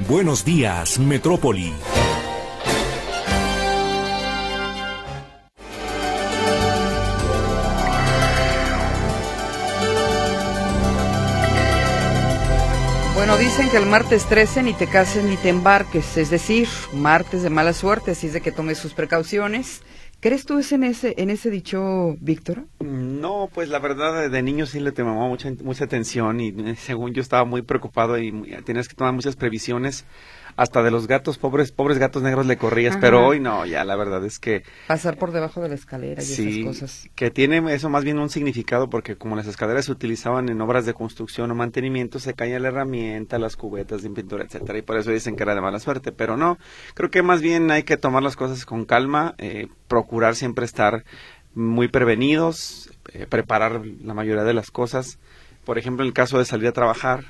Buenos días, Metrópoli. Bueno, dicen que el martes 13 ni te cases ni te embarques, es decir, martes de mala suerte, así es de que tomes sus precauciones. ¿Crees tú en ese, en ese dicho, Víctor? No, pues la verdad de niño sí le tomaba mucha, mucha atención y eh, según yo estaba muy preocupado y tienes que tomar muchas previsiones hasta de los gatos, pobres, pobres gatos negros le corrías, pero hoy no, ya la verdad es que... Pasar por debajo de la escalera y esas cosas. que tiene eso más bien un significado porque como las escaleras se utilizaban en obras de construcción o mantenimiento, se caía la herramienta, las cubetas de pintura, etcétera, y por eso dicen que era de mala suerte, pero no, creo que más bien hay que tomar las cosas con calma, eh, procurar siempre estar muy prevenidos, eh, preparar la mayoría de las cosas, por ejemplo, en el caso de salir a trabajar,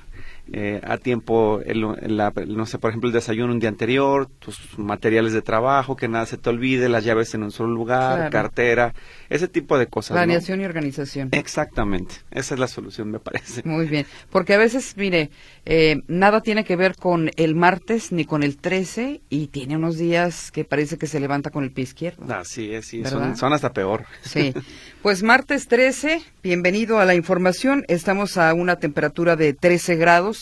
eh, a tiempo, el, no sé, por ejemplo, el desayuno un día anterior, tus materiales de trabajo, que nada se te olvide, las llaves en un solo lugar, cartera, ese tipo de cosas. Planeación y organización. Exactamente, esa es la solución, me parece. Muy bien, porque a veces, mire, eh, nada tiene que ver con el martes ni con el 13 y tiene unos días que parece que se levanta con el pie izquierdo. Así es, sí, son, son hasta peor. Sí, pues martes 13, bienvenido a la información, estamos a una temperatura de 13 grados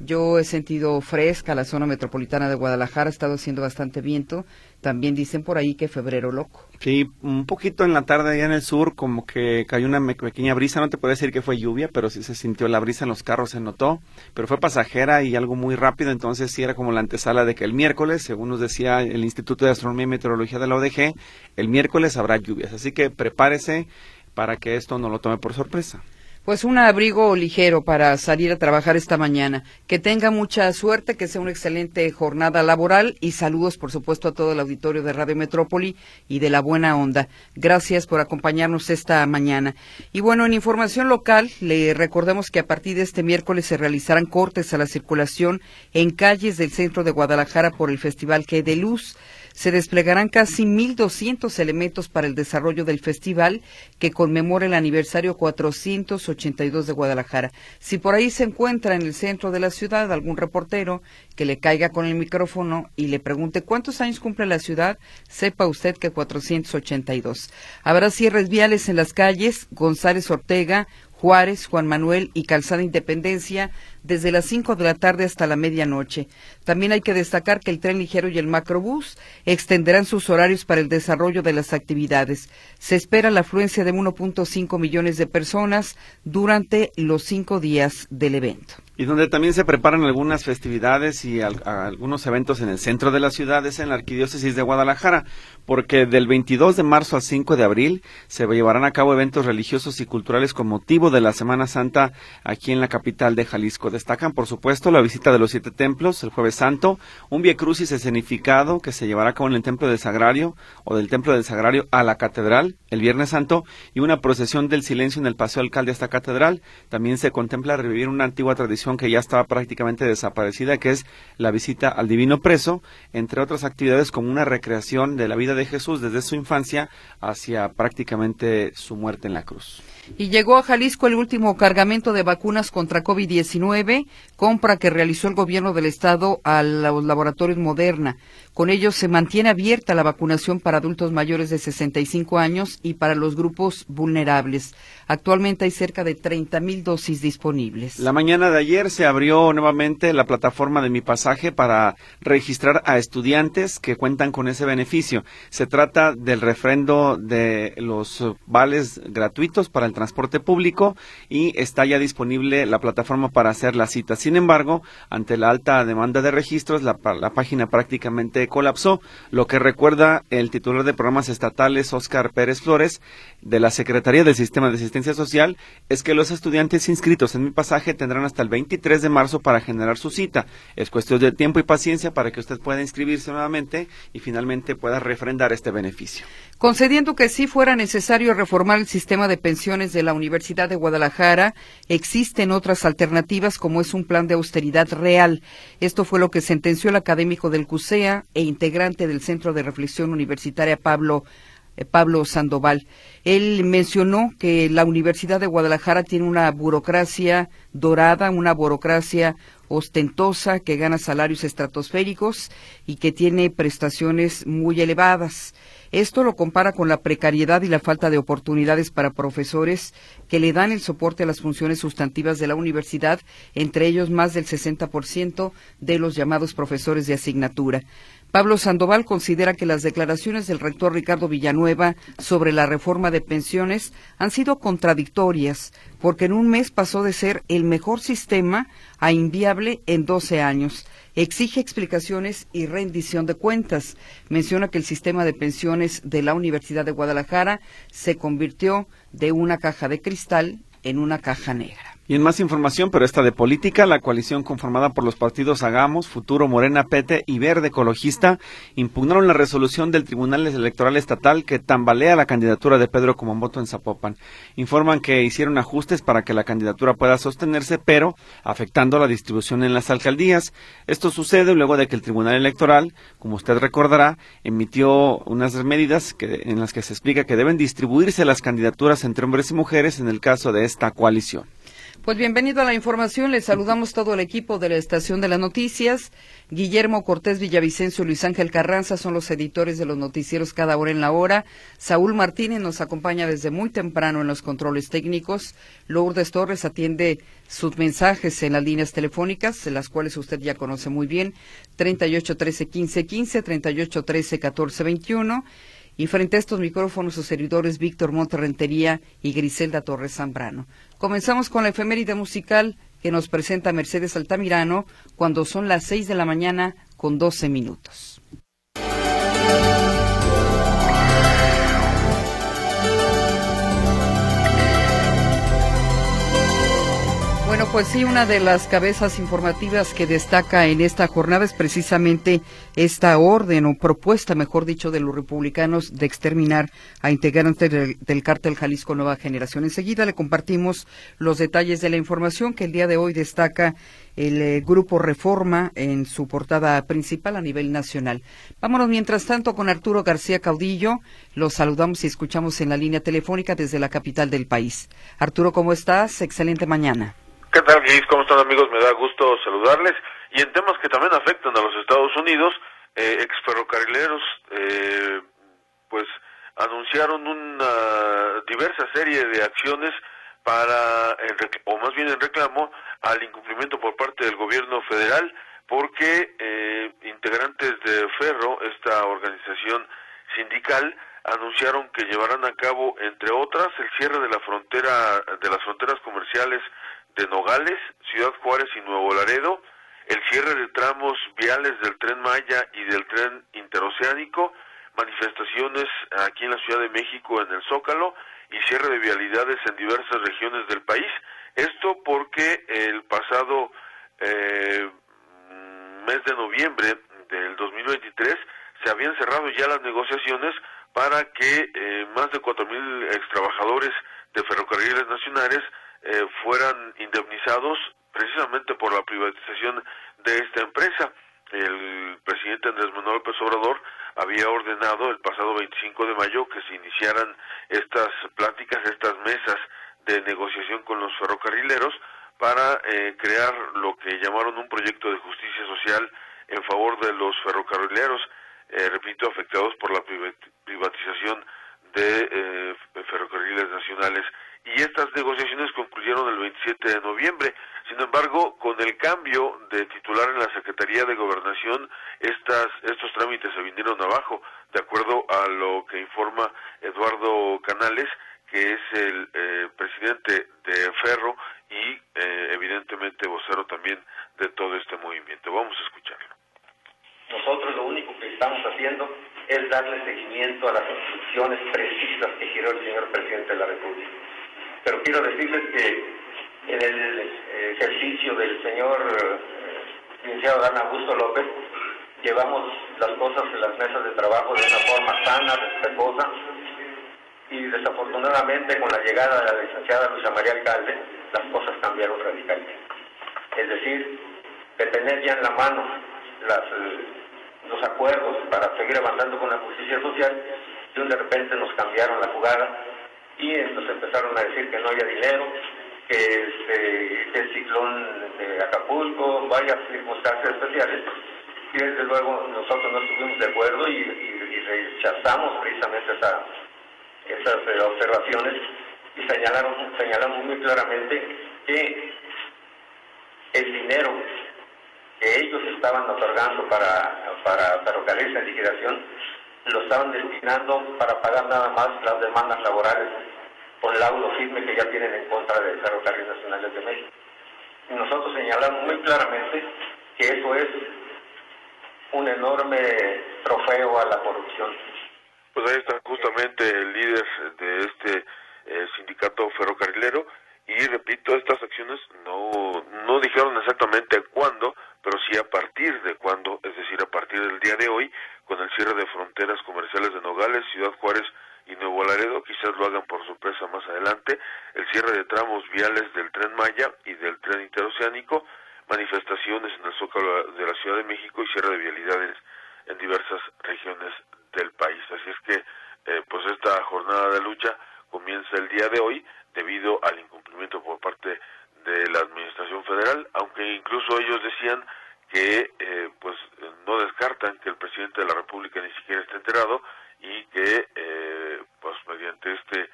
yo he sentido fresca la zona metropolitana de Guadalajara, ha estado haciendo bastante viento. También dicen por ahí que febrero loco. Sí, un poquito en la tarde allá en el sur, como que cayó una pequeña brisa. No te puedo decir que fue lluvia, pero sí se sintió la brisa en los carros, se notó. Pero fue pasajera y algo muy rápido, entonces sí era como la antesala de que el miércoles, según nos decía el Instituto de Astronomía y Meteorología de la ODG, el miércoles habrá lluvias. Así que prepárese para que esto no lo tome por sorpresa pues un abrigo ligero para salir a trabajar esta mañana. Que tenga mucha suerte, que sea una excelente jornada laboral y saludos, por supuesto, a todo el auditorio de Radio Metrópoli y de la buena onda. Gracias por acompañarnos esta mañana. Y bueno, en información local, le recordamos que a partir de este miércoles se realizarán cortes a la circulación en calles del centro de Guadalajara por el Festival Que de Luz se desplegarán casi 1.200 elementos para el desarrollo del festival que conmemora el aniversario 482 de Guadalajara. Si por ahí se encuentra en el centro de la ciudad algún reportero que le caiga con el micrófono y le pregunte cuántos años cumple la ciudad, sepa usted que 482. Habrá cierres viales en las calles González Ortega, Juárez, Juan Manuel y Calzada Independencia desde las 5 de la tarde hasta la medianoche. También hay que destacar que el tren ligero y el macrobús extenderán sus horarios para el desarrollo de las actividades. Se espera la afluencia de 1.5 millones de personas durante los cinco días del evento y donde también se preparan algunas festividades y algunos eventos en el centro de la ciudad, es en la Arquidiócesis de Guadalajara, porque del 22 de marzo al 5 de abril se llevarán a cabo eventos religiosos y culturales con motivo de la Semana Santa aquí en la capital de Jalisco. Destacan, por supuesto, la visita de los siete templos el jueves santo, un Via Crucis escenificado que se llevará a cabo en el Templo del Sagrario o del Templo del Sagrario a la Catedral el Viernes Santo y una procesión del silencio en el Paseo Alcalde hasta Catedral. También se contempla revivir una antigua tradición que ya estaba prácticamente desaparecida, que es la visita al Divino Preso, entre otras actividades como una recreación de la vida de Jesús desde su infancia hacia prácticamente su muerte en la cruz. Y llegó a Jalisco el último cargamento de vacunas contra COVID-19, compra que realizó el gobierno del estado a los laboratorios Moderna. Con ello se mantiene abierta la vacunación para adultos mayores de 65 años y para los grupos vulnerables. Actualmente hay cerca de 30 mil dosis disponibles. La mañana de ayer se abrió nuevamente la plataforma de Mi Pasaje para registrar a estudiantes que cuentan con ese beneficio. Se trata del refrendo de los vales gratuitos para el transporte público y está ya disponible la plataforma para hacer la cita. Sin embargo, ante la alta demanda de registros, la, la página prácticamente colapsó. Lo que recuerda el titular de programas estatales, Oscar Pérez Flores, de la Secretaría del Sistema de Asistencia Social, es que los estudiantes inscritos en mi pasaje tendrán hasta el 23 de marzo para generar su cita. Es cuestión de tiempo y paciencia para que usted pueda inscribirse nuevamente y finalmente pueda refrendar este beneficio. Concediendo que sí fuera necesario reformar el sistema de pensiones de la Universidad de Guadalajara, existen otras alternativas como es un plan de austeridad real. Esto fue lo que sentenció el académico del CUSEA e integrante del Centro de Reflexión Universitaria Pablo eh, Pablo Sandoval. Él mencionó que la Universidad de Guadalajara tiene una burocracia dorada, una burocracia ostentosa que gana salarios estratosféricos y que tiene prestaciones muy elevadas. Esto lo compara con la precariedad y la falta de oportunidades para profesores que le dan el soporte a las funciones sustantivas de la universidad, entre ellos más del 60% de los llamados profesores de asignatura. Pablo Sandoval considera que las declaraciones del rector Ricardo Villanueva sobre la reforma de pensiones han sido contradictorias, porque en un mes pasó de ser el mejor sistema a inviable en 12 años exige explicaciones y rendición de cuentas. Menciona que el sistema de pensiones de la Universidad de Guadalajara se convirtió de una caja de cristal en una caja negra. Y en más información, pero esta de política, la coalición conformada por los partidos Hagamos, Futuro, Morena, Pete y Verde Ecologista impugnaron la resolución del Tribunal Electoral Estatal que tambalea la candidatura de Pedro Kumamoto en Zapopan. Informan que hicieron ajustes para que la candidatura pueda sostenerse, pero afectando la distribución en las alcaldías. Esto sucede luego de que el Tribunal Electoral, como usted recordará, emitió unas medidas en las que se explica que deben distribuirse las candidaturas entre hombres y mujeres en el caso de esta coalición. Pues bienvenido a la información. Les saludamos todo el equipo de la Estación de las Noticias. Guillermo Cortés Villavicencio y Luis Ángel Carranza son los editores de los noticieros cada hora en la hora. Saúl Martínez nos acompaña desde muy temprano en los controles técnicos. Lourdes Torres atiende sus mensajes en las líneas telefónicas, las cuales usted ya conoce muy bien. 38 13 15 15, 38 13 14 21. Y frente a estos micrófonos, sus servidores Víctor Monterrentería y Griselda Torres Zambrano. Comenzamos con la efeméride musical que nos presenta Mercedes Altamirano cuando son las seis de la mañana con doce minutos. Bueno, pues sí, una de las cabezas informativas que destaca en esta jornada es precisamente esta orden o propuesta, mejor dicho, de los republicanos de exterminar a integrantes del, cártel Jalisco Nueva Generación. Enseguida le compartimos los detalles de la información que el día de hoy destaca el eh, grupo Reforma en su portada principal a nivel nacional. Vámonos mientras tanto con Arturo García Caudillo. Los saludamos y escuchamos en la línea telefónica desde la capital del país. Arturo, ¿cómo estás? Excelente mañana. ¿Qué tal, Gis? ¿Cómo están, amigos? Me da gusto saludarles. Y en temas que también afectan a los Estados Unidos, eh, exferrocarrileros, eh, pues anunciaron una diversa serie de acciones para, o más bien en reclamo, al incumplimiento por parte del gobierno federal, porque eh, integrantes de Ferro, esta organización sindical, anunciaron que llevarán a cabo, entre otras, el cierre de la frontera, de las fronteras comerciales de Nogales, Ciudad Juárez y Nuevo Laredo, el cierre de tramos viales del tren Maya y del tren interoceánico, manifestaciones aquí en la Ciudad de México en el Zócalo y cierre de vialidades en diversas regiones del país. Esto porque el pasado eh, mes de noviembre del 2023 se habían cerrado ya las negociaciones para que eh, más de 4.000 ex trabajadores de ferrocarriles nacionales eh, fueran indemnizados precisamente por la privatización de esta empresa. El presidente Andrés Manuel López Obrador había ordenado el pasado 25 de mayo que se iniciaran estas pláticas, estas mesas de negociación con los ferrocarrileros para eh, crear lo que llamaron un proyecto de justicia social en favor de los ferrocarrileros, eh, repito, afectados por la privatización de ferrocarriles nacionales y estas negociaciones concluyeron el 27 de noviembre. Sin embargo, con el cambio de titular en la Secretaría de Gobernación, estas, estos trámites se vinieron abajo, de acuerdo a lo que informa Eduardo Canales, que es el eh, presidente de Ferro y eh, evidentemente vocero también de todo este movimiento. Vamos a escucharlo. Nosotros lo único que estamos haciendo es darle seguimiento a las instrucciones precisas que giró el señor presidente de la República. Pero quiero decirles que en el ejercicio del señor eh, licenciado Dan Augusto López, llevamos las cosas en las mesas de trabajo de una forma sana, respetuosa, y desafortunadamente con la llegada de la licenciada Luisa María Alcalde, las cosas cambiaron radicalmente. Es decir, de tener ya en la mano eh, los acuerdos para seguir avanzando con la justicia social, de de repente nos cambiaron la jugada y nos empezaron a decir que no había dinero, que, este, el ciclón de Acapulco, varias circunstancias especiales, y desde luego nosotros no estuvimos de acuerdo y, rechazamos precisamente esa, esas eh, observaciones y señalaron, señalamos muy claramente que el dinero que ellos estaban otorgando para, para ferrocarriles en liquidación lo estaban destinando para pagar nada más las demandas laborales por el laudo firme que ya tienen en contra del Ferrocarril Nacional de México. Y nosotros señalamos muy claramente que eso es un enorme trofeo a la corrupción. Pues ahí está justamente el líder de este eh, sindicato ferrocarrilero y repito, estas acciones no, no dijeron exactamente cuándo, pero sí a partir de cuándo, es decir, a partir del día de hoy, con el cierre de fronteras comerciales de Nogales, Ciudad Juárez y Nuevo Laredo, quizás lo hagan por sorpresa más adelante, el cierre de tramos viales del tren Maya y del tren interoceánico, manifestaciones en el Zócalo de la Ciudad de México y cierre de vialidades en diversas regiones del país. Así es que, eh, pues esta jornada de lucha comienza el día de hoy debido al incumplimiento por parte de la Administración Federal, aunque incluso ellos decían que eh, pues no descartan que el presidente de la República ni siquiera esté enterado y que eh, mediante este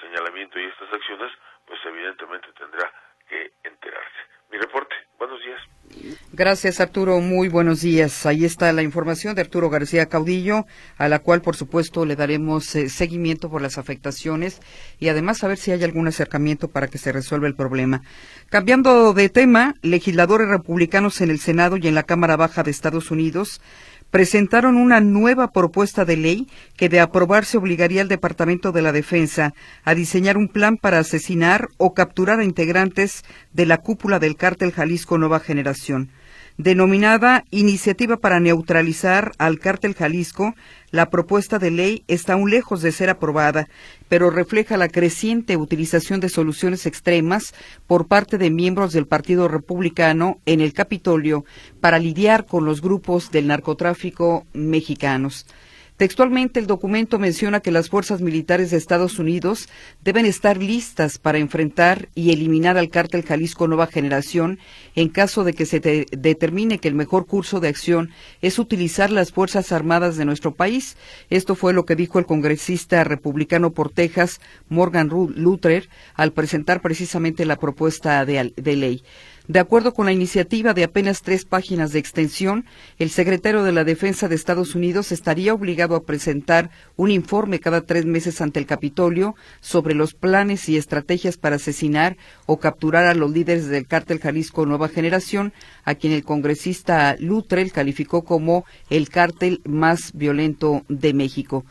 señalamiento y estas acciones pues evidentemente tendrá que enterarse. Mi reporte. Buenos días. Gracias, Arturo. Muy buenos días. Ahí está la información de Arturo García Caudillo, a la cual, por supuesto, le daremos eh, seguimiento por las afectaciones y además a ver si hay algún acercamiento para que se resuelva el problema. Cambiando de tema, legisladores republicanos en el Senado y en la Cámara Baja de Estados Unidos presentaron una nueva propuesta de ley que de aprobarse obligaría al Departamento de la Defensa a diseñar un plan para asesinar o capturar a integrantes de la cúpula del cártel Jalisco Nueva Generación denominada Iniciativa para Neutralizar al Cártel Jalisco, la propuesta de ley está aún lejos de ser aprobada, pero refleja la creciente utilización de soluciones extremas por parte de miembros del Partido Republicano en el Capitolio para lidiar con los grupos del narcotráfico mexicanos. Textualmente, el documento menciona que las fuerzas militares de Estados Unidos deben estar listas para enfrentar y eliminar al cártel Jalisco Nueva Generación en caso de que se determine que el mejor curso de acción es utilizar las Fuerzas Armadas de nuestro país. Esto fue lo que dijo el congresista republicano por Texas, Morgan Luther, al presentar precisamente la propuesta de ley. De acuerdo con la iniciativa de apenas tres páginas de extensión, el secretario de la Defensa de Estados Unidos estaría obligado a presentar un informe cada tres meses ante el Capitolio sobre los planes y estrategias para asesinar o capturar a los líderes del cártel Jalisco Nueva Generación, a quien el congresista Lutrell calificó como el cártel más violento de México.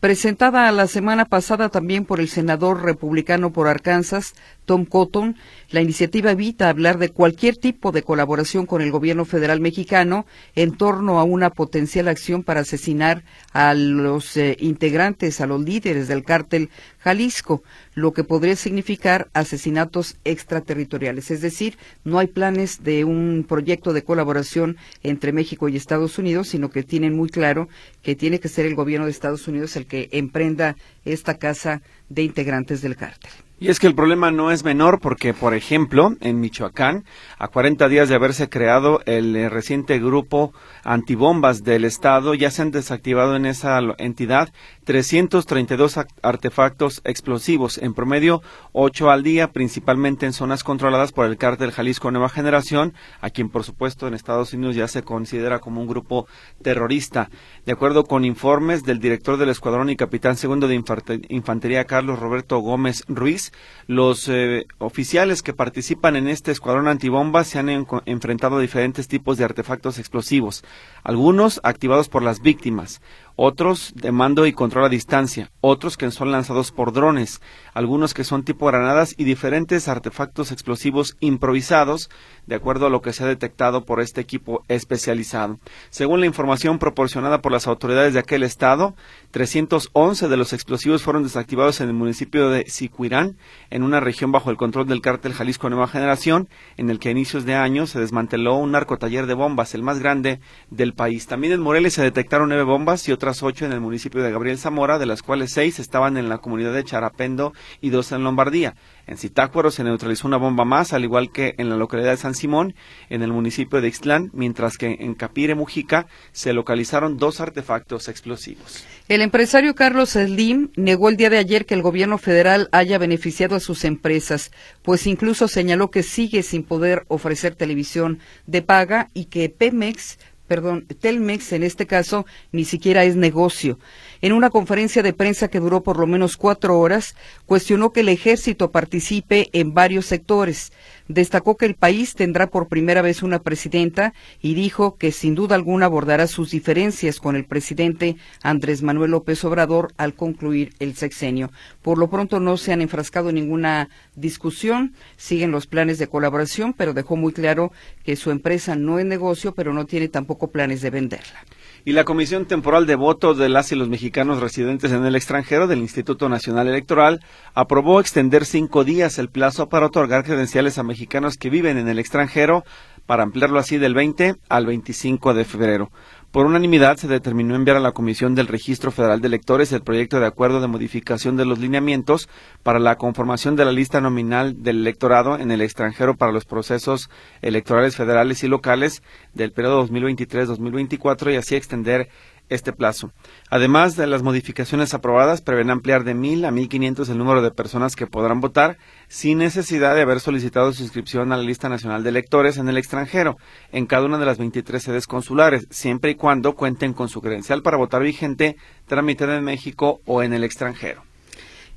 Presentada la semana pasada también por el senador republicano por Arkansas, Tom Cotton, la iniciativa evita hablar de cualquier tipo de colaboración con el gobierno federal mexicano en torno a una potencial acción para asesinar a los eh, integrantes, a los líderes del cártel Jalisco, lo que podría significar asesinatos extraterritoriales. Es decir, no hay planes de un proyecto de colaboración entre México y Estados Unidos, sino que tienen muy claro que tiene que ser el gobierno de Estados Unidos el que emprenda esta casa de integrantes del cártel. Y es que el problema no es menor porque, por ejemplo, en Michoacán, a 40 días de haberse creado el eh, reciente grupo antibombas del Estado, ya se han desactivado en esa entidad 332 artefactos explosivos, en promedio 8 al día, principalmente en zonas controladas por el cártel Jalisco Nueva Generación, a quien por supuesto en Estados Unidos ya se considera como un grupo terrorista. De acuerdo con informes del director del Escuadrón y capitán segundo de Infantería Carlos Roberto Gómez Ruiz, los eh, oficiales que participan en este escuadrón antibomba se han enfrentado a diferentes tipos de artefactos explosivos, algunos activados por las víctimas, otros de mando y control a distancia, otros que son lanzados por drones, algunos que son tipo granadas y diferentes artefactos explosivos improvisados, de acuerdo a lo que se ha detectado por este equipo especializado. Según la información proporcionada por las autoridades de aquel estado, 311 de los explosivos fueron desactivados en el municipio de Sicuirán, en una región bajo el control del cártel Jalisco Nueva Generación, en el que a inicios de año se desmanteló un narcotaller de bombas, el más grande del país. También en Moreles se detectaron nueve bombas y otras ocho en el municipio de Gabriel Zamora, de las cuales seis estaban en la comunidad de Charapendo y dos en Lombardía. En Zitácuaro se neutralizó una bomba más, al igual que en la localidad de San Simón, en el municipio de Ixtlán, mientras que en Capire, Mujica, se localizaron dos artefactos explosivos. El empresario Carlos Slim negó el día de ayer que el gobierno federal haya beneficiado a sus empresas, pues incluso señaló que sigue sin poder ofrecer televisión de paga y que Pemex perdón, Telmex en este caso ni siquiera es negocio. En una conferencia de prensa que duró por lo menos cuatro horas, cuestionó que el ejército participe en varios sectores. Destacó que el país tendrá por primera vez una presidenta y dijo que sin duda alguna abordará sus diferencias con el presidente Andrés Manuel López Obrador al concluir el sexenio. Por lo pronto no se han enfrascado en ninguna discusión, siguen los planes de colaboración, pero dejó muy claro que su empresa no es negocio, pero no tiene tampoco planes de venderla y la Comisión Temporal de Votos de las y los mexicanos residentes en el extranjero del Instituto Nacional Electoral aprobó extender cinco días el plazo para otorgar credenciales a mexicanos que viven en el extranjero para ampliarlo así del 20 al 25 de febrero. Por unanimidad se determinó enviar a la Comisión del Registro Federal de Electores el proyecto de acuerdo de modificación de los lineamientos para la conformación de la lista nominal del electorado en el extranjero para los procesos electorales federales y locales del periodo 2023-2024 y así extender este plazo. Además de las modificaciones aprobadas, prevén ampliar de 1.000 a 1.500 el número de personas que podrán votar sin necesidad de haber solicitado su inscripción a la lista nacional de electores en el extranjero, en cada una de las 23 sedes consulares, siempre y cuando cuenten con su credencial para votar vigente tramitada en México o en el extranjero.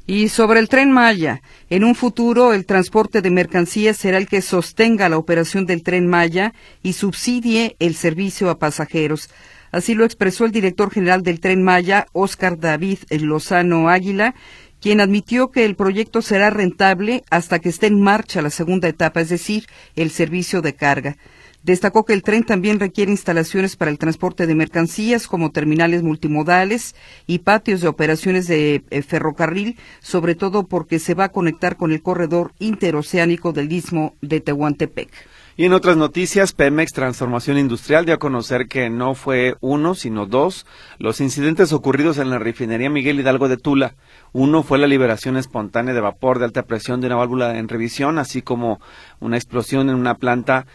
Y sobre el tren Maya, en un futuro el transporte de mercancías será el que sostenga la operación del tren Maya y subsidie el servicio a pasajeros. Así lo expresó el director general del Tren Maya, Óscar David Lozano Águila, quien admitió que el proyecto será rentable hasta que esté en marcha la segunda etapa, es decir, el servicio de carga. Destacó que el tren también requiere instalaciones para el transporte de mercancías como terminales multimodales y patios de operaciones de eh, ferrocarril, sobre todo porque se va a conectar con el corredor interoceánico del istmo de Tehuantepec. Y en otras noticias, Pemex Transformación Industrial dio a conocer que no fue uno, sino dos los incidentes ocurridos en la refinería Miguel Hidalgo de Tula. Uno fue la liberación espontánea de vapor de alta presión de una válvula en revisión, así como una explosión en una planta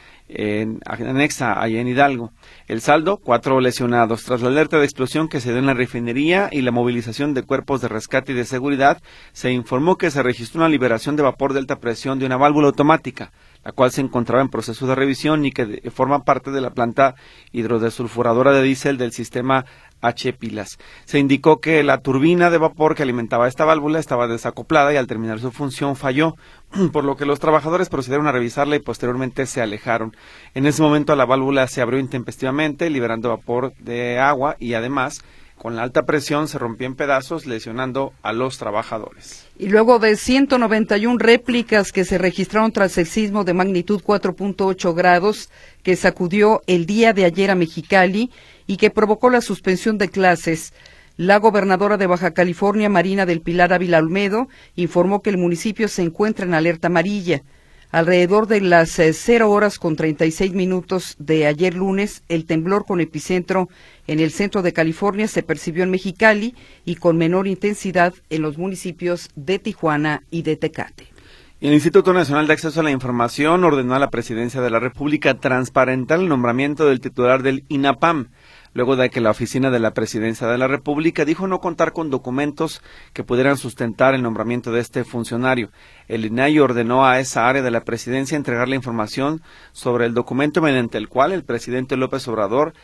anexa allá en Hidalgo. El saldo, cuatro lesionados. Tras la alerta de explosión que se dio en la refinería y la movilización de cuerpos de rescate y de seguridad, se informó que se registró una liberación de vapor de alta presión de una válvula automática la cual se encontraba en proceso de revisión y que forma parte de la planta hidrodesulfuradora de diésel del sistema H pilas. Se indicó que la turbina de vapor que alimentaba esta válvula estaba desacoplada y al terminar su función falló, por lo que los trabajadores procedieron a revisarla y posteriormente se alejaron. En ese momento la válvula se abrió intempestivamente, liberando vapor de agua y además con la alta presión se rompió en pedazos, lesionando a los trabajadores. Y luego de 191 réplicas que se registraron tras el sismo de magnitud 4.8 grados que sacudió el día de ayer a Mexicali y que provocó la suspensión de clases, la gobernadora de Baja California, Marina del Pilar Ávila Olmedo, informó que el municipio se encuentra en alerta amarilla. Alrededor de las 0 eh, horas con 36 minutos de ayer lunes, el temblor con epicentro en el centro de California se percibió en Mexicali y con menor intensidad en los municipios de Tijuana y de Tecate. El Instituto Nacional de Acceso a la Información ordenó a la Presidencia de la República transparentar el nombramiento del titular del INAPAM. Luego de que la oficina de la presidencia de la República dijo no contar con documentos que pudieran sustentar el nombramiento de este funcionario. El INAI ordenó a esa área de la presidencia entregar la información sobre el documento mediante el cual el presidente López Obrador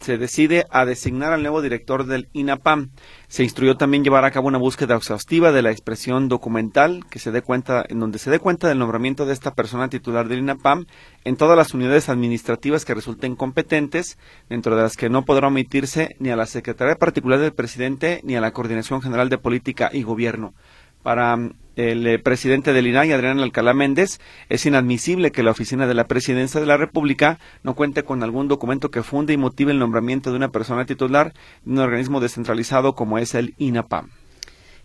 se decide a designar al nuevo director del INAPAM. Se instruyó también llevar a cabo una búsqueda exhaustiva de la expresión documental que se dé cuenta, en donde se dé cuenta del nombramiento de esta persona titular del INAPAM en todas las unidades administrativas que resulten competentes, dentro de las que no podrá omitirse ni a la Secretaría Particular del Presidente ni a la Coordinación General de Política y Gobierno. Para el eh, presidente del INAI, Adrián Alcalá Méndez, es inadmisible que la oficina de la presidencia de la República no cuente con algún documento que funde y motive el nombramiento de una persona titular de un organismo descentralizado como es el INAPAM.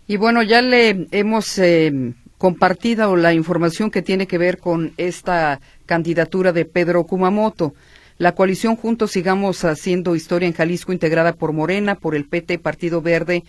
Y bueno, ya le hemos eh, compartido la información que tiene que ver con esta candidatura de Pedro Kumamoto. La coalición Juntos Sigamos Haciendo Historia en Jalisco, integrada por Morena, por el PT, Partido Verde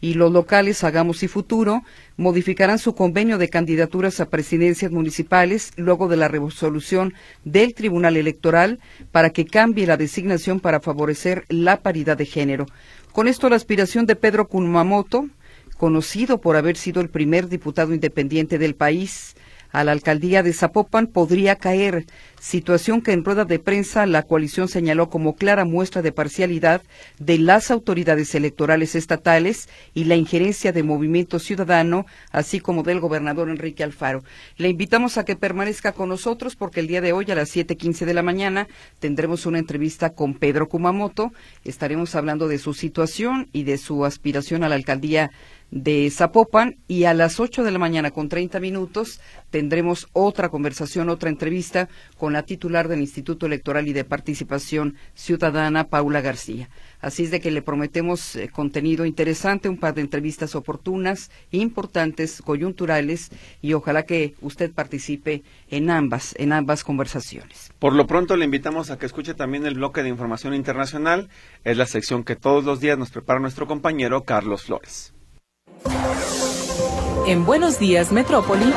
y los locales Hagamos y Futuro modificarán su convenio de candidaturas a presidencias municipales luego de la resolución del Tribunal Electoral para que cambie la designación para favorecer la paridad de género. Con esto la aspiración de Pedro Kumamoto, conocido por haber sido el primer diputado independiente del país, a la alcaldía de Zapopan podría caer, situación que en rueda de prensa la coalición señaló como clara muestra de parcialidad de las autoridades electorales estatales y la injerencia de Movimiento Ciudadano, así como del gobernador Enrique Alfaro. Le invitamos a que permanezca con nosotros porque el día de hoy a las 7:15 de la mañana tendremos una entrevista con Pedro Kumamoto. Estaremos hablando de su situación y de su aspiración a la alcaldía de Zapopan y a las 8 de la mañana con 30 minutos tendremos otra conversación, otra entrevista con la titular del Instituto Electoral y de Participación Ciudadana, Paula García. Así es de que le prometemos eh, contenido interesante, un par de entrevistas oportunas, importantes, coyunturales y ojalá que usted participe en ambas, en ambas conversaciones. Por lo pronto le invitamos a que escuche también el bloque de información internacional. Es la sección que todos los días nos prepara nuestro compañero Carlos Flores. En Buenos Días, Metrópoli.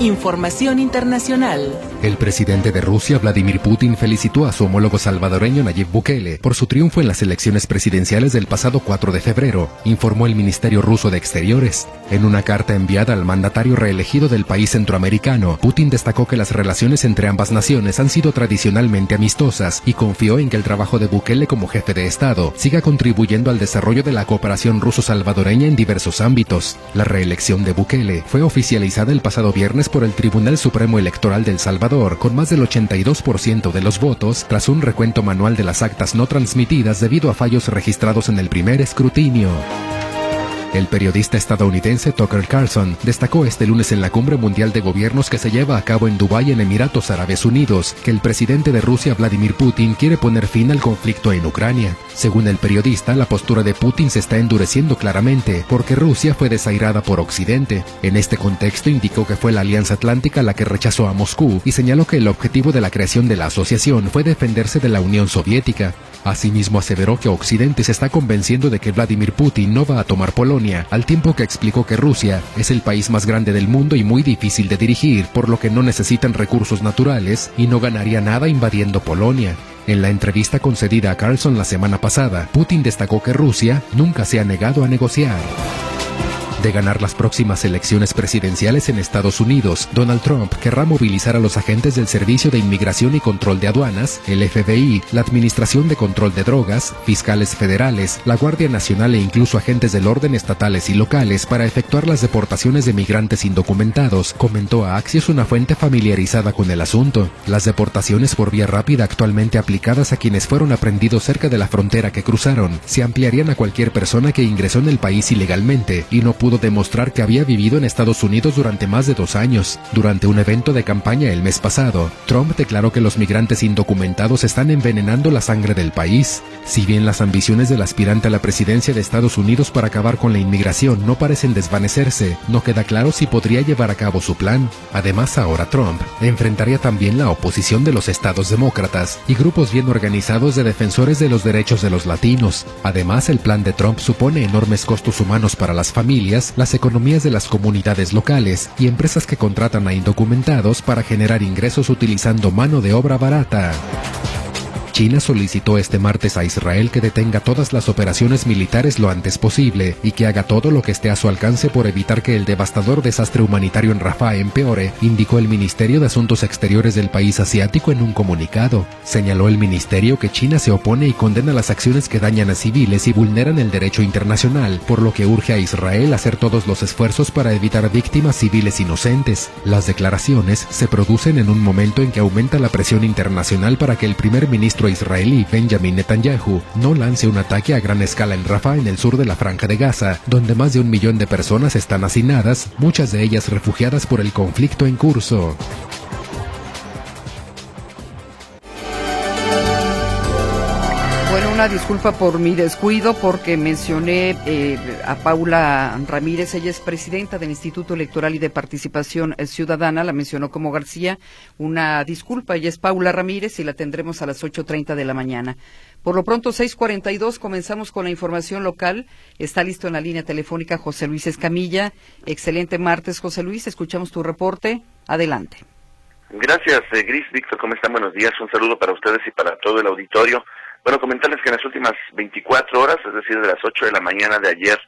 Información internacional. El presidente de Rusia, Vladimir Putin, felicitó a su homólogo salvadoreño Nayib Bukele por su triunfo en las elecciones presidenciales del pasado 4 de febrero, informó el Ministerio ruso de Exteriores. En una carta enviada al mandatario reelegido del país centroamericano, Putin destacó que las relaciones entre ambas naciones han sido tradicionalmente amistosas y confió en que el trabajo de Bukele como jefe de Estado siga contribuyendo al desarrollo de la cooperación ruso-salvadoreña en diversos ámbitos. La reelección de Bukele fue oficializada el pasado viernes por el Tribunal Supremo Electoral del Salvador con más del 82% de los votos tras un recuento manual de las actas no transmitidas debido a fallos registrados en el primer escrutinio. El periodista estadounidense Tucker Carlson destacó este lunes en la Cumbre Mundial de Gobiernos que se lleva a cabo en Dubái en Emiratos Árabes Unidos que el presidente de Rusia Vladimir Putin quiere poner fin al conflicto en Ucrania. Según el periodista, la postura de Putin se está endureciendo claramente porque Rusia fue desairada por Occidente. En este contexto indicó que fue la Alianza Atlántica la que rechazó a Moscú y señaló que el objetivo de la creación de la asociación fue defenderse de la Unión Soviética. Asimismo aseveró que Occidente se está convenciendo de que Vladimir Putin no va a tomar Polonia, al tiempo que explicó que Rusia es el país más grande del mundo y muy difícil de dirigir, por lo que no necesitan recursos naturales y no ganaría nada invadiendo Polonia. En la entrevista concedida a Carlson la semana pasada, Putin destacó que Rusia nunca se ha negado a negociar. De ganar las próximas elecciones presidenciales en Estados Unidos, Donald Trump querrá movilizar a los agentes del Servicio de Inmigración y Control de Aduanas, el FBI, la Administración de Control de Drogas, fiscales federales, la Guardia Nacional e incluso agentes del orden estatales y locales para efectuar las deportaciones de migrantes indocumentados, comentó a Axios una fuente familiarizada con el asunto. Las deportaciones por vía rápida actualmente aplicadas a quienes fueron aprendidos cerca de la frontera que cruzaron se ampliarían a cualquier persona que ingresó en el país ilegalmente y no pudo demostrar que había vivido en Estados Unidos durante más de dos años. Durante un evento de campaña el mes pasado, Trump declaró que los migrantes indocumentados están envenenando la sangre del país. Si bien las ambiciones del aspirante a la presidencia de Estados Unidos para acabar con la inmigración no parecen desvanecerse, no queda claro si podría llevar a cabo su plan. Además, ahora Trump enfrentaría también la oposición de los estados demócratas y grupos bien organizados de defensores de los derechos de los latinos. Además, el plan de Trump supone enormes costos humanos para las familias las economías de las comunidades locales y empresas que contratan a indocumentados para generar ingresos utilizando mano de obra barata. China solicitó este martes a Israel que detenga todas las operaciones militares lo antes posible y que haga todo lo que esté a su alcance por evitar que el devastador desastre humanitario en Rafah empeore, indicó el Ministerio de Asuntos Exteriores del país asiático en un comunicado. Señaló el ministerio que China se opone y condena las acciones que dañan a civiles y vulneran el derecho internacional, por lo que urge a Israel hacer todos los esfuerzos para evitar víctimas civiles inocentes. Las declaraciones se producen en un momento en que aumenta la presión internacional para que el primer ministro israelí Benjamin Netanyahu no lance un ataque a gran escala en Rafah en el sur de la franja de Gaza, donde más de un millón de personas están hacinadas, muchas de ellas refugiadas por el conflicto en curso. Una disculpa por mi descuido porque mencioné eh, a Paula Ramírez, ella es presidenta del Instituto Electoral y de Participación Ciudadana, la mencionó como García. Una disculpa, ella es Paula Ramírez y la tendremos a las 8.30 de la mañana. Por lo pronto, 6.42, comenzamos con la información local. Está listo en la línea telefónica José Luis Escamilla. Excelente martes, José Luis, escuchamos tu reporte. Adelante. Gracias, eh, Gris. Víctor, ¿cómo están? Buenos días. Un saludo para ustedes y para todo el auditorio. Bueno, comentarles que en las últimas 24 horas, es decir, de las 8 de la mañana de ayer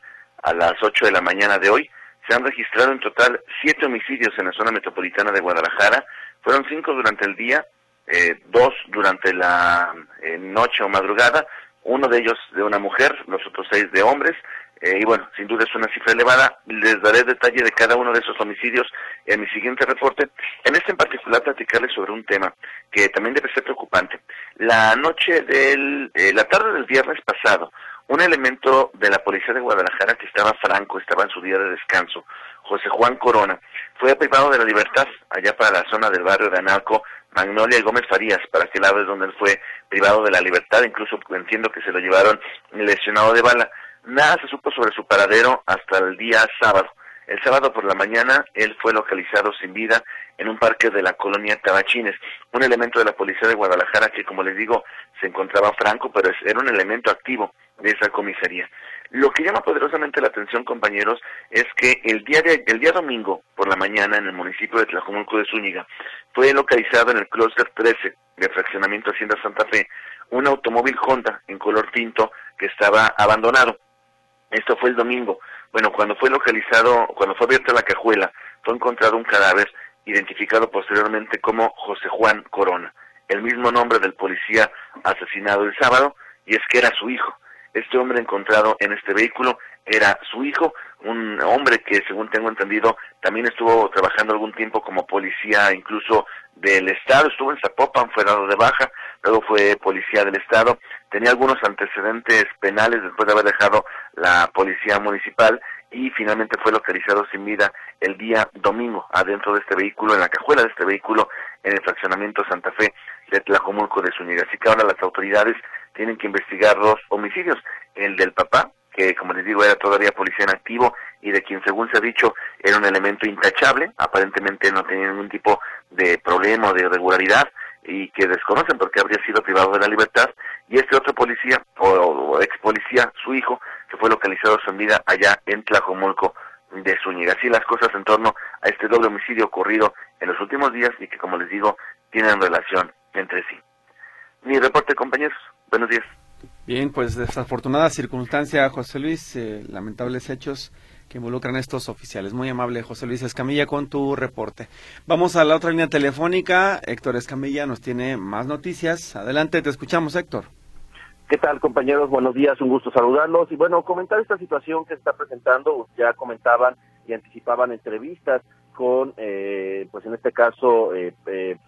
a las 8 de la mañana de hoy, se han registrado en total siete homicidios en la zona metropolitana de Guadalajara. Fueron cinco durante el día, eh, dos durante la eh, noche o madrugada, uno de ellos de una mujer, los otros seis de hombres. Eh, y bueno, sin duda es una cifra elevada. Les daré detalle de cada uno de esos homicidios en mi siguiente reporte. En este en particular platicarles sobre un tema que también debe ser preocupante. La noche del, eh, la tarde del viernes pasado, un elemento de la policía de Guadalajara que estaba franco, estaba en su día de descanso, José Juan Corona, fue privado de la libertad allá para la zona del barrio de Analco, Magnolia y Gómez Farías, para que lado es donde él fue privado de la libertad, incluso entiendo que se lo llevaron lesionado de bala. Nada se supo sobre su paradero hasta el día sábado. El sábado por la mañana él fue localizado sin vida en un parque de la colonia Tabachines, un elemento de la policía de Guadalajara que, como les digo, se encontraba franco, pero era un elemento activo de esa comisaría. Lo que llama poderosamente la atención, compañeros, es que el día, de, el día domingo por la mañana en el municipio de Tlajomulco de Zúñiga fue localizado en el clúster 13 de fraccionamiento Hacienda Santa Fe un automóvil Honda en color tinto que estaba abandonado. Esto fue el domingo. Bueno, cuando fue localizado, cuando fue abierta la cajuela, fue encontrado un cadáver identificado posteriormente como José Juan Corona, el mismo nombre del policía asesinado el sábado, y es que era su hijo. Este hombre encontrado en este vehículo era su hijo, un hombre que según tengo entendido también estuvo trabajando algún tiempo como policía incluso del Estado, estuvo en Zapopan, fue dado de baja, luego fue policía del Estado, tenía algunos antecedentes penales después de haber dejado la policía municipal y finalmente fue localizado sin vida el día domingo adentro de este vehículo, en la cajuela de este vehículo, en el fraccionamiento Santa Fe de Tlajomulco de Zúñiga. Así que ahora las autoridades tienen que investigar dos homicidios, el del papá, que como les digo era todavía policía en activo y de quien según se ha dicho era un elemento intachable, aparentemente no tenía ningún tipo de problema o de irregularidad y que desconocen porque habría sido privado de la libertad, y este otro policía o, ex policía, su hijo, que fue localizado sin vida allá en Tlajomulco de Zúñiga. Así las cosas en torno a este doble homicidio ocurrido en los últimos días y que como les digo tienen relación entre sí. Mi reporte compañeros, buenos días. Bien, pues desafortunada circunstancia, José Luis, eh, lamentables hechos que involucran a estos oficiales. Muy amable, José Luis Escamilla, con tu reporte. Vamos a la otra línea telefónica. Héctor Escamilla nos tiene más noticias. Adelante, te escuchamos, Héctor. ¿Qué tal, compañeros? Buenos días, un gusto saludarlos. Y bueno, comentar esta situación que está presentando, ya comentaban y anticipaban entrevistas con, eh, pues en este caso, eh,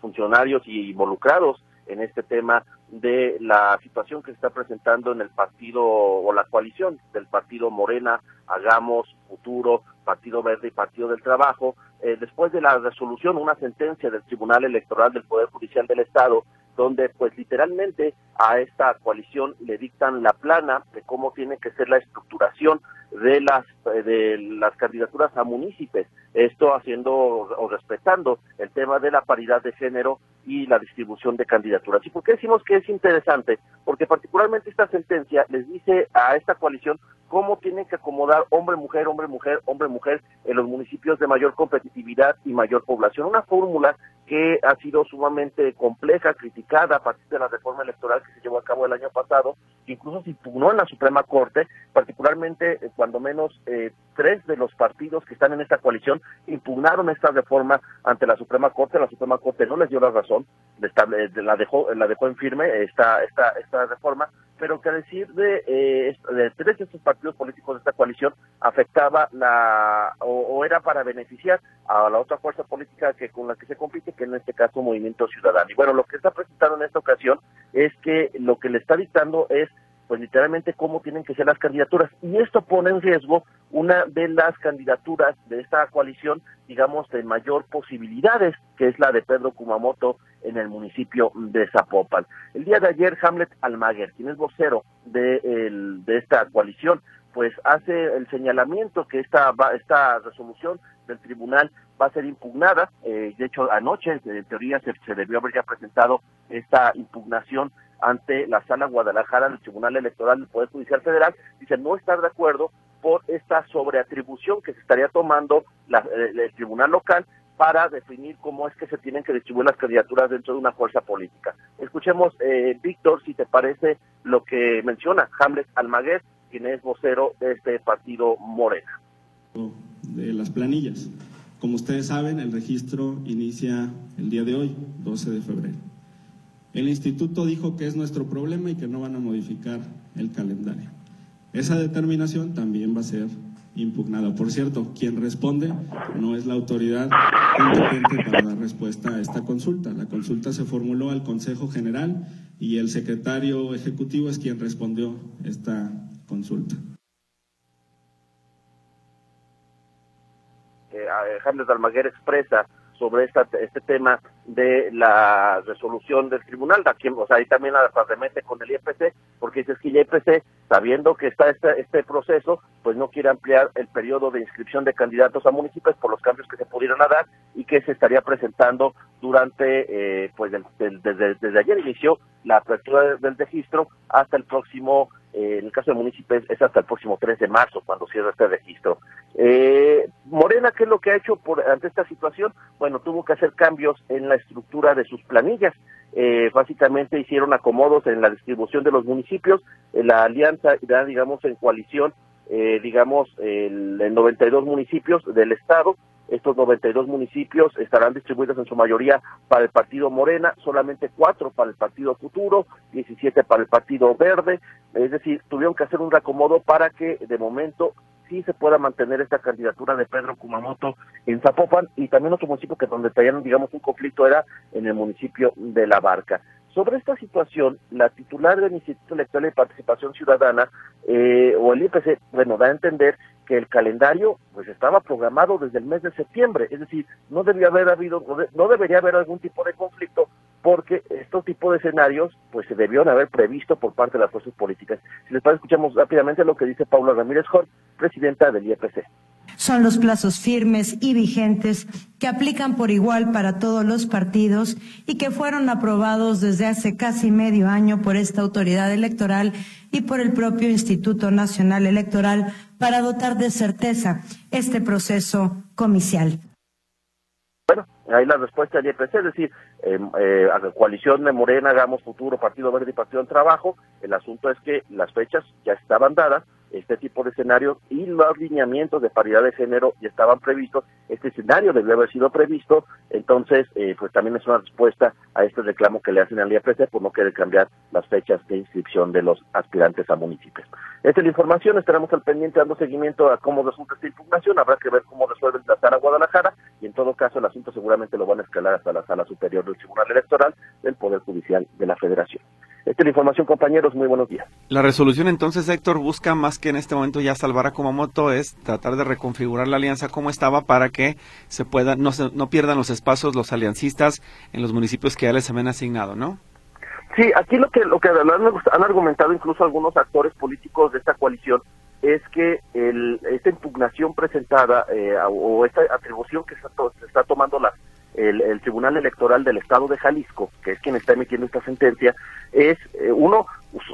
funcionarios y involucrados en este tema de la situación que se está presentando en el partido o la coalición del partido Morena, Hagamos, Futuro, Partido Verde y Partido del Trabajo, eh, después de la resolución, una sentencia del Tribunal Electoral del Poder Judicial del Estado, donde pues literalmente a esta coalición le dictan la plana de cómo tiene que ser la estructuración de las de las candidaturas a municipios, esto haciendo o respetando el tema de la paridad de género y la distribución de candidaturas. ¿Y por qué decimos que es interesante? Porque particularmente esta sentencia les dice a esta coalición cómo tienen que acomodar hombre-mujer, hombre-mujer, hombre-mujer en los municipios de mayor competitividad y mayor población. Una fórmula que ha sido sumamente compleja, criticada a partir de la reforma electoral que se llevó a cabo el año pasado, incluso se impugnó en la Suprema Corte, particularmente eh, cuando menos eh, tres de los partidos que están en esta coalición impugnaron esta reforma ante la Suprema Corte. La Suprema Corte no les dio la razón, la dejó, la dejó en firme esta, esta, esta reforma, pero que decir de, eh, de tres de estos partidos políticos de esta coalición afectaba la o, era para beneficiar a la otra fuerza política que con la que se compite, que en este caso Movimiento Ciudadano. Y bueno, lo que está presentando en esta ocasión es que lo que le está dictando es pues literalmente cómo tienen que ser las candidaturas. Y esto pone en riesgo una de las candidaturas de esta coalición, digamos, de mayor posibilidades, que es la de Pedro Kumamoto en el municipio de Zapopan. El día de ayer, Hamlet Almaguer, quien es vocero de, de esta coalición, pues hace el señalamiento que esta, esta resolución del tribunal va a ser impugnada. Eh, de hecho, anoche, en teoría, se, se debió haber ya presentado esta impugnación ante la sala Guadalajara del Tribunal Electoral del Poder Judicial Federal, dice no estar de acuerdo por esta sobreatribución que se estaría tomando eh, el tribunal local para definir cómo es que se tienen que distribuir las candidaturas dentro de una fuerza política. Escuchemos, eh, Víctor, si te parece lo que menciona Hamlet Almaguer, quien es vocero de este partido Morena. De las planillas. Como ustedes saben, el registro inicia el día de hoy, 12 de febrero. El instituto dijo que es nuestro problema y que no van a modificar el calendario. Esa determinación también va a ser impugnada. Por cierto, quien responde no es la autoridad competente para dar respuesta a esta consulta. La consulta se formuló al Consejo General y el secretario ejecutivo es quien respondió esta consulta. Eh, Alejandro Dalmaguer expresa sobre este tema de la resolución del tribunal, aquí, o sea, ahí también la remete con el IEPC, porque dice que el IEPC, sabiendo que está este, este proceso, pues no quiere ampliar el periodo de inscripción de candidatos a municipios por los cambios que se pudieran dar y que se estaría presentando durante, eh, pues desde, desde ayer inició la apertura del registro hasta el próximo eh, en el caso de municipios es hasta el próximo 3 de marzo cuando cierra este registro. Eh, Morena, ¿qué es lo que ha hecho por, ante esta situación? Bueno, tuvo que hacer cambios en la estructura de sus planillas. Eh, básicamente hicieron acomodos en la distribución de los municipios. la alianza digamos, en coalición, digamos, el, en 92 municipios del estado estos 92 municipios estarán distribuidos en su mayoría para el partido Morena, solamente cuatro para el partido Futuro, 17 para el partido Verde. Es decir, tuvieron que hacer un reacomodo para que de momento sí se pueda mantener esta candidatura de Pedro Kumamoto en Zapopan y también otro municipio que donde tenían, digamos, un conflicto era en el municipio de La Barca. Sobre esta situación, la titular del Instituto Electoral de Participación Ciudadana, eh, o el IPC, bueno, da a entender que el calendario pues estaba programado desde el mes de septiembre, es decir, no debía haber habido, no debería haber algún tipo de conflicto porque estos tipos de escenarios pues se debieron haber previsto por parte de las fuerzas políticas. Si les parece, escuchamos rápidamente lo que dice Paula Ramírez Jorge, presidenta del IEPC son los plazos firmes y vigentes que aplican por igual para todos los partidos y que fueron aprobados desde hace casi medio año por esta autoridad electoral y por el propio Instituto Nacional Electoral para dotar de certeza este proceso comicial. Bueno, ahí la respuesta del IPC, es decir, em, eh, coalición de Morena, Hagamos Futuro, Partido Verde y Partido en Trabajo, el asunto es que las fechas ya estaban dadas, este tipo de escenarios y los lineamientos de paridad de género ya estaban previstos, este escenario debió haber sido previsto, entonces eh, pues también es una respuesta a este reclamo que le hacen al IAPC por no querer cambiar las fechas de inscripción de los aspirantes a municipios. Esta es la información, estaremos al pendiente dando seguimiento a cómo resulta esta impugnación, habrá que ver cómo resuelve el tratar a Guadalajara y en todo caso el asunto seguramente lo van a escalar hasta la sala superior del Tribunal Electoral del Poder Judicial de la Federación. Esta es la información, compañeros. Muy buenos días. La resolución entonces, Héctor, busca más que en este momento ya salvar a Kumamoto, es tratar de reconfigurar la alianza como estaba para que se pueda, no, no pierdan los espacios los aliancistas en los municipios que ya les habían asignado, ¿no? Sí, aquí lo que lo que han argumentado incluso algunos actores políticos de esta coalición es que el, esta impugnación presentada eh, o esta atribución que se está, tomando la el, Tribunal Electoral del Estado de Jalisco, que es quien está emitiendo esta sentencia, es, eh, uno,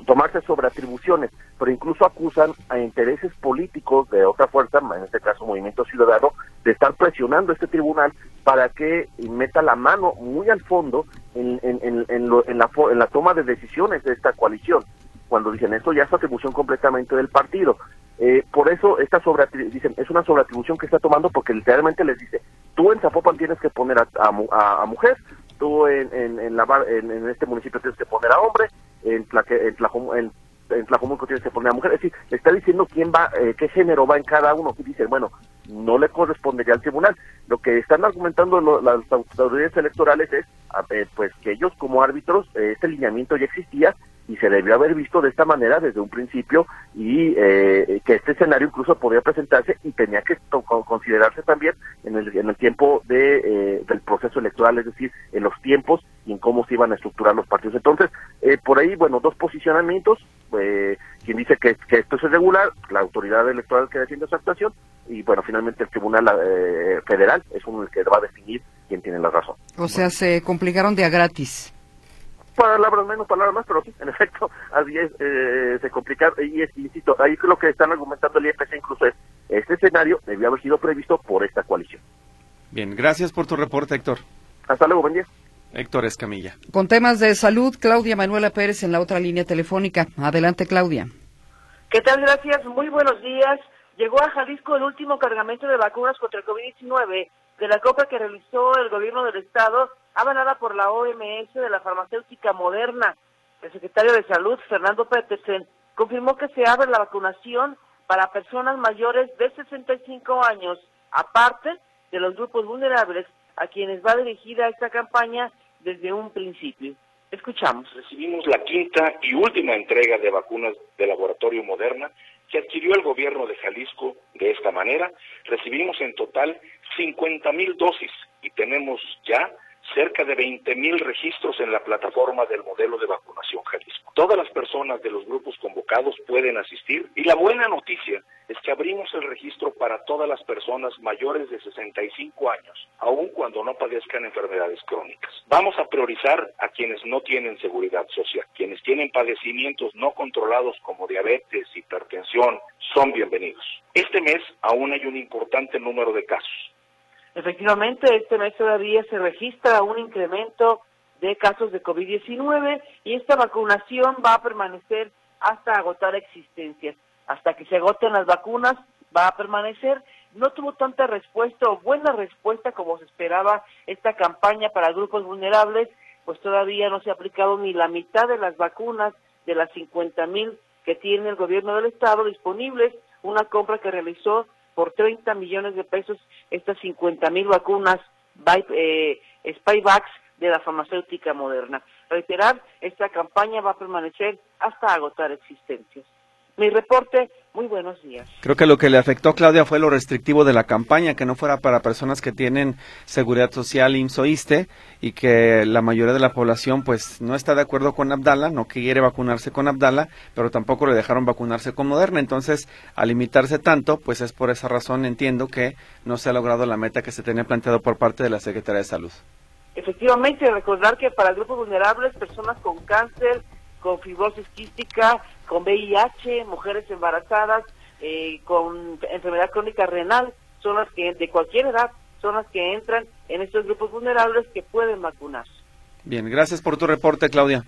tomarse sobre atribuciones, pero incluso acusan a intereses políticos de otra fuerza, en este caso Movimiento Ciudadano, de estar presionando a este tribunal para que meta la mano muy al fondo en, en, en, la, en la toma de decisiones de esta coalición. Cuando dicen esto ya es atribución completamente del partido. Eh, por eso esta sobre dicen es una sobreatribución que está tomando porque literalmente les dice tú en Zapopan tienes que poner a, a, mujer, tú en, en, en, la, en, este municipio tienes que poner a hombre, en, en, en, en Tlajomulco tienes que poner a mujer. Es decir, está diciendo quién va, eh, qué género va en cada uno. Y dicen, bueno, no le correspondería al tribunal. Lo que están argumentando las autoridades electorales es, pues que ellos como árbitros, eh, este lineamiento ya existía y se debió haber visto de esta manera desde un principio y eh, que este escenario incluso podía presentarse y tenía que considerarse también en el, en el tiempo de, eh, del proceso electoral, es decir, en los tiempos y en cómo se iban a estructurar los partidos. Entonces, eh, por ahí, bueno, dos posicionamientos, quien dice que, esto es irregular, la autoridad electoral que defiende esa actuación y bueno, finalmente el Tribunal Federal es uno el que va a definir quién tiene la razón. O sea, se complicaron de a gratis palabras menos, palabras más, pero sí, en efecto, así es, eh, se complica, y es, insisto, ahí lo que están argumentando el IEPC incluso es, este escenario debió haber sido previsto por esta coalición. Bien, gracias por tu reporte, Héctor. Hasta luego, buen día. Héctor Escamilla. Con temas de salud, Claudia Manuela Pérez en la otra línea telefónica. Adelante, Claudia. ¿Qué tal? Gracias. Muy buenos días. Llegó a Jalisco el último cargamento de vacunas contra el COVID-19 de la compra que realizó el gobierno del estado avalada por la OMS de la farmacéutica moderna. El secretario de Salud, Fernando Petersen, confirmó que se abre la vacunación para personas mayores de 65 años, aparte de los grupos vulnerables a quienes va dirigida esta campaña desde un principio. Escuchamos. Recibimos la quinta y última entrega de vacunas de laboratorio Moderna que adquirió el gobierno de Jalisco de esta manera. Recibimos en total 50 mil dosis y tenemos ya cerca de 20 mil registros en la plataforma del modelo de vacunación Jalisco. Todas las personas de los grupos convocados pueden asistir y la buena noticia es que abrimos el registro para todas las personas mayores de 65 años, aun cuando no padezcan enfermedades crónicas. Vamos a priorizar a quienes no tienen seguridad social, quienes tienen padecimientos no controlados como diabetes, hipertensión, son bienvenidos. Este mes aún hay un importante número de casos Efectivamente, este mes todavía se registra un incremento de casos de COVID-19 y esta vacunación va a permanecer hasta agotar existencias. Hasta que se agoten las vacunas va a permanecer. No tuvo tanta respuesta o buena respuesta como se esperaba esta campaña para grupos vulnerables, pues todavía no se ha aplicado ni la mitad de las vacunas de las 50 mil que tiene el gobierno del estado disponibles, una compra que realizó por 30 millones de pesos estas 50 mil vacunas eh, Spyvax de la farmacéutica moderna. Reiterar, esta campaña va a permanecer hasta agotar existencias. Mi reporte, muy buenos días. Creo que lo que le afectó, Claudia, fue lo restrictivo de la campaña, que no fuera para personas que tienen seguridad social, IMSS y que la mayoría de la población pues no está de acuerdo con Abdala, no quiere vacunarse con Abdala, pero tampoco le dejaron vacunarse con Moderna. Entonces, al limitarse tanto, pues es por esa razón, entiendo que no se ha logrado la meta que se tenía planteado por parte de la Secretaría de Salud. Efectivamente, recordar que para grupos vulnerables, personas con cáncer, con fibrosis quística, con VIH, mujeres embarazadas, eh, con enfermedad crónica renal, son las que de cualquier edad son las que entran en estos grupos vulnerables que pueden vacunarse. Bien, gracias por tu reporte, Claudia.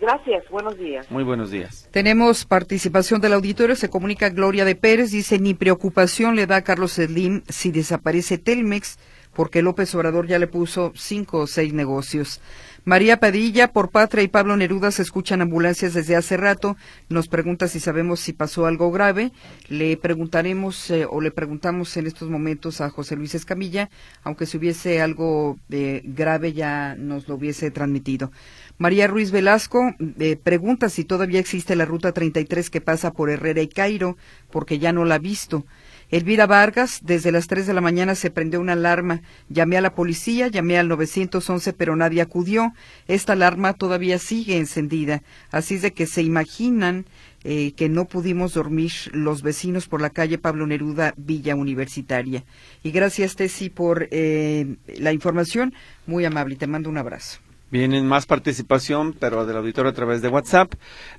Gracias, buenos días. Muy buenos días. Tenemos participación del auditorio, se comunica Gloria de Pérez, dice, ni preocupación le da a Carlos Slim si desaparece Telmex, porque López Obrador ya le puso cinco o seis negocios. María Padilla, por Patria y Pablo Neruda se escuchan ambulancias desde hace rato. Nos pregunta si sabemos si pasó algo grave. Le preguntaremos eh, o le preguntamos en estos momentos a José Luis Escamilla, aunque si hubiese algo eh, grave ya nos lo hubiese transmitido. María Ruiz Velasco eh, pregunta si todavía existe la ruta 33 que pasa por Herrera y Cairo, porque ya no la ha visto. Elvira Vargas, desde las 3 de la mañana se prendió una alarma. Llamé a la policía, llamé al 911, pero nadie acudió. Esta alarma todavía sigue encendida. Así es de que se imaginan eh, que no pudimos dormir los vecinos por la calle Pablo Neruda, Villa Universitaria. Y gracias, Tessy, por eh, la información. Muy amable. Te mando un abrazo. Vienen más participación, pero del auditorio a través de WhatsApp.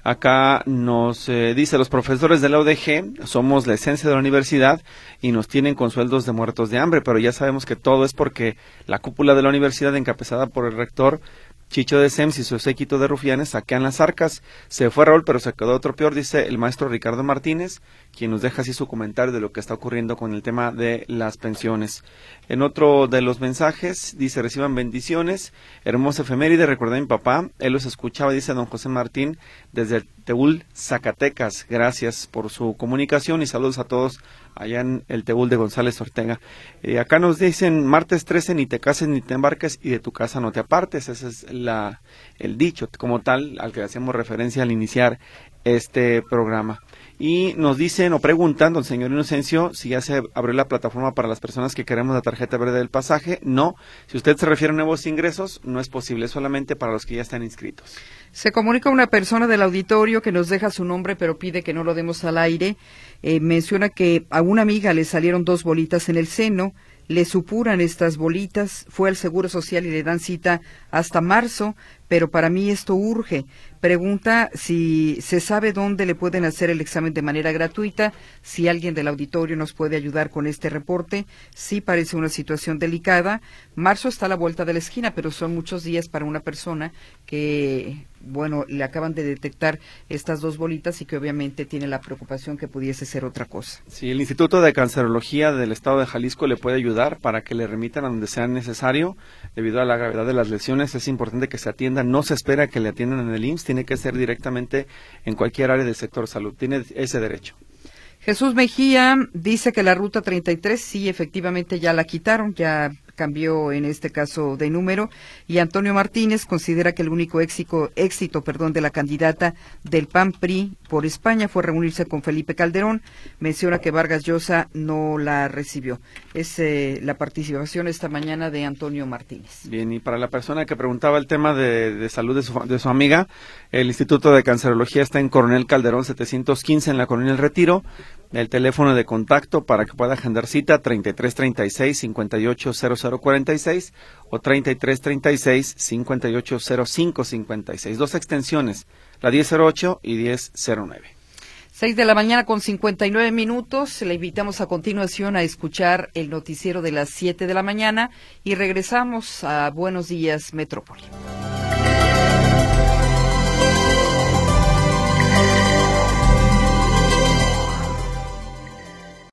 Acá nos eh, dice, los profesores de la UDG somos la esencia de la universidad y nos tienen con sueldos de muertos de hambre, pero ya sabemos que todo es porque la cúpula de la universidad, encabezada por el rector, Chicho de Sems y su séquito de rufianes saquean las arcas. Se fue Raúl, pero se quedó otro peor, dice el maestro Ricardo Martínez, quien nos deja así su comentario de lo que está ocurriendo con el tema de las pensiones. En otro de los mensajes dice, reciban bendiciones, hermosa efeméride, recordé a mi papá, él los escuchaba, dice don José Martín, desde Teúl, Zacatecas. Gracias por su comunicación y saludos a todos allá en el Teúl de González Ortega. Eh, acá nos dicen, martes 13, ni te cases ni te embarques y de tu casa no te apartes. Ese es la, el dicho como tal al que hacemos referencia al iniciar este programa. Y nos dicen o preguntan, don señor Inocencio, si ya se abrió la plataforma para las personas que queremos la tarjeta verde del pasaje. No. Si usted se refiere a nuevos ingresos, no es posible, solamente para los que ya están inscritos. Se comunica una persona del auditorio que nos deja su nombre, pero pide que no lo demos al aire. Eh, menciona que a una amiga le salieron dos bolitas en el seno le supuran estas bolitas, fue al Seguro Social y le dan cita hasta marzo, pero para mí esto urge. Pregunta si se sabe dónde le pueden hacer el examen de manera gratuita, si alguien del auditorio nos puede ayudar con este reporte. Sí parece una situación delicada. Marzo está a la vuelta de la esquina, pero son muchos días para una persona que, bueno, le acaban de detectar estas dos bolitas y que obviamente tiene la preocupación que pudiese ser otra cosa. Sí, el Instituto de Cancerología del Estado de Jalisco le puede ayudar para que le remitan a donde sea necesario. Debido a la gravedad de las lesiones, es importante que se atienda. No se espera que le atiendan en el IMSS tiene que ser directamente en cualquier área del sector salud. Tiene ese derecho. Jesús Mejía dice que la ruta 33 sí, efectivamente ya la quitaron, ya cambió en este caso de número y Antonio Martínez considera que el único éxito, éxito perdón, de la candidata del PAN PRI por España fue reunirse con Felipe Calderón. Menciona que Vargas Llosa no la recibió. Es eh, la participación esta mañana de Antonio Martínez. Bien, y para la persona que preguntaba el tema de, salud de su, de su, amiga, el Instituto de Cancerología está en Coronel Calderón 715 en la Colonia El Retiro. El teléfono de contacto para que pueda agendar cita 3336 580046 o 3336 580556. Dos extensiones, la 1008 y 1009. Seis de la mañana con 59 minutos. Le invitamos a continuación a escuchar el noticiero de las 7 de la mañana y regresamos a Buenos Días Metrópoli.